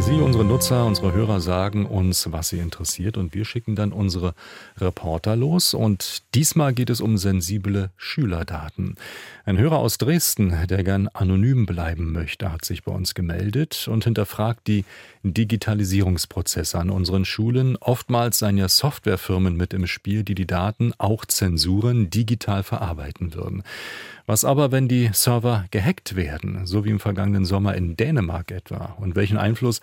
Sie, unsere Nutzer, unsere Hörer sagen uns, was sie interessiert und wir schicken dann unsere Reporter los. Und diesmal geht es um sensible Schülerdaten. Ein Hörer aus Dresden, der gern anonym bleiben möchte, hat sich bei uns gemeldet und hinterfragt die Digitalisierungsprozesse an unseren Schulen. Oftmals seien ja Softwarefirmen mit im Spiel, die die Daten, auch Zensuren, digital verarbeiten würden. Was aber, wenn die Server gehackt werden, so wie im vergangenen Sommer in Dänemark etwa? Und welchen Einfluss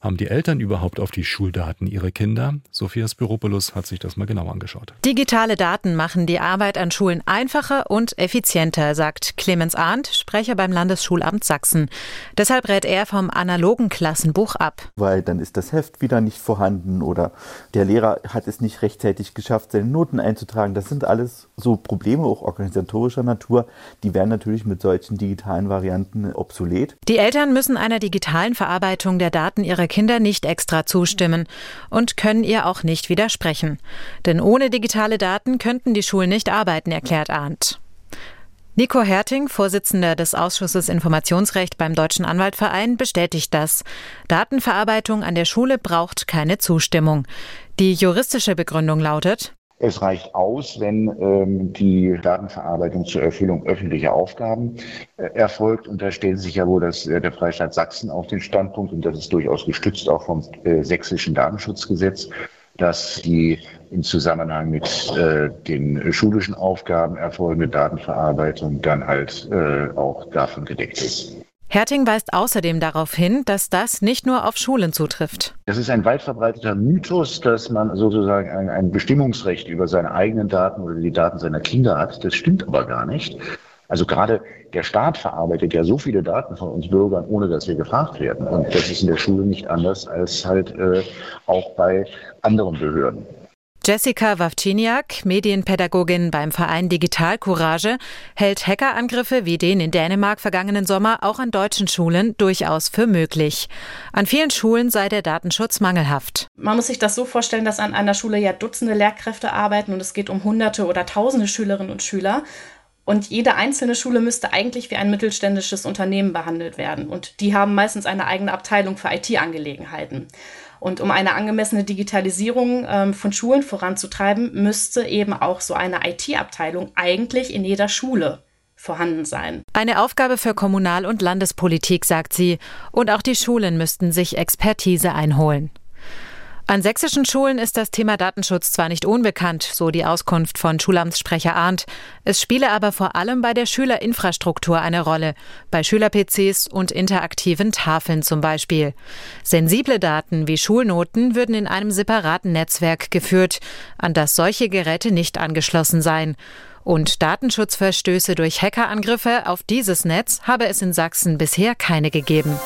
haben die Eltern überhaupt auf die Schuldaten ihrer Kinder? Sophia Spiropoulos hat sich das mal genau angeschaut. Digitale Daten machen die Arbeit an Schulen einfacher und effizienter, sagt Clemens Arndt, Sprecher beim Landesschulamt Sachsen. Deshalb rät er vom analogen Klassenbuch ab. Weil dann ist das Heft wieder nicht vorhanden oder der Lehrer hat es nicht rechtzeitig geschafft, seine Noten einzutragen. Das sind alles so Probleme, auch organisatorischer Natur. Die werden natürlich mit solchen digitalen Varianten obsolet. Die Eltern müssen einer digitalen Verarbeitung der Daten ihrer Kinder nicht extra zustimmen und können ihr auch nicht widersprechen. Denn ohne digitale Daten könnten die Schulen nicht arbeiten, erklärt Arndt. Nico Herting, Vorsitzender des Ausschusses Informationsrecht beim Deutschen Anwaltverein, bestätigt das. Datenverarbeitung an der Schule braucht keine Zustimmung. Die juristische Begründung lautet, es reicht aus, wenn ähm, die Datenverarbeitung zur Erfüllung öffentlicher Aufgaben äh, erfolgt. Und da stellt sich ja wohl das, äh, der Freistaat Sachsen auf den Standpunkt, und das ist durchaus gestützt auch vom äh, sächsischen Datenschutzgesetz, dass die im Zusammenhang mit äh, den schulischen Aufgaben erfolgende Datenverarbeitung dann halt äh, auch davon gedeckt ist. Herting weist außerdem darauf hin, dass das nicht nur auf Schulen zutrifft. Das ist ein weit verbreiteter Mythos, dass man sozusagen ein, ein Bestimmungsrecht über seine eigenen Daten oder die Daten seiner Kinder hat. Das stimmt aber gar nicht. Also gerade der Staat verarbeitet ja so viele Daten von uns Bürgern, ohne dass wir gefragt werden. Und das ist in der Schule nicht anders als halt äh, auch bei anderen Behörden. Jessica Wawczyniak, Medienpädagogin beim Verein Digital Courage, hält Hackerangriffe wie den in Dänemark vergangenen Sommer auch an deutschen Schulen durchaus für möglich. An vielen Schulen sei der Datenschutz mangelhaft. Man muss sich das so vorstellen, dass an einer Schule ja Dutzende Lehrkräfte arbeiten und es geht um Hunderte oder Tausende Schülerinnen und Schüler. Und jede einzelne Schule müsste eigentlich wie ein mittelständisches Unternehmen behandelt werden. Und die haben meistens eine eigene Abteilung für IT-Angelegenheiten. Und um eine angemessene Digitalisierung ähm, von Schulen voranzutreiben, müsste eben auch so eine IT-Abteilung eigentlich in jeder Schule vorhanden sein. Eine Aufgabe für Kommunal- und Landespolitik, sagt sie. Und auch die Schulen müssten sich Expertise einholen. An sächsischen Schulen ist das Thema Datenschutz zwar nicht unbekannt, so die Auskunft von Schulamtssprecher Arndt. Es spiele aber vor allem bei der Schülerinfrastruktur eine Rolle, bei Schüler-PCs und interaktiven Tafeln zum Beispiel. Sensible Daten wie Schulnoten würden in einem separaten Netzwerk geführt, an das solche Geräte nicht angeschlossen seien. Und Datenschutzverstöße durch Hackerangriffe auf dieses Netz habe es in Sachsen bisher keine gegeben.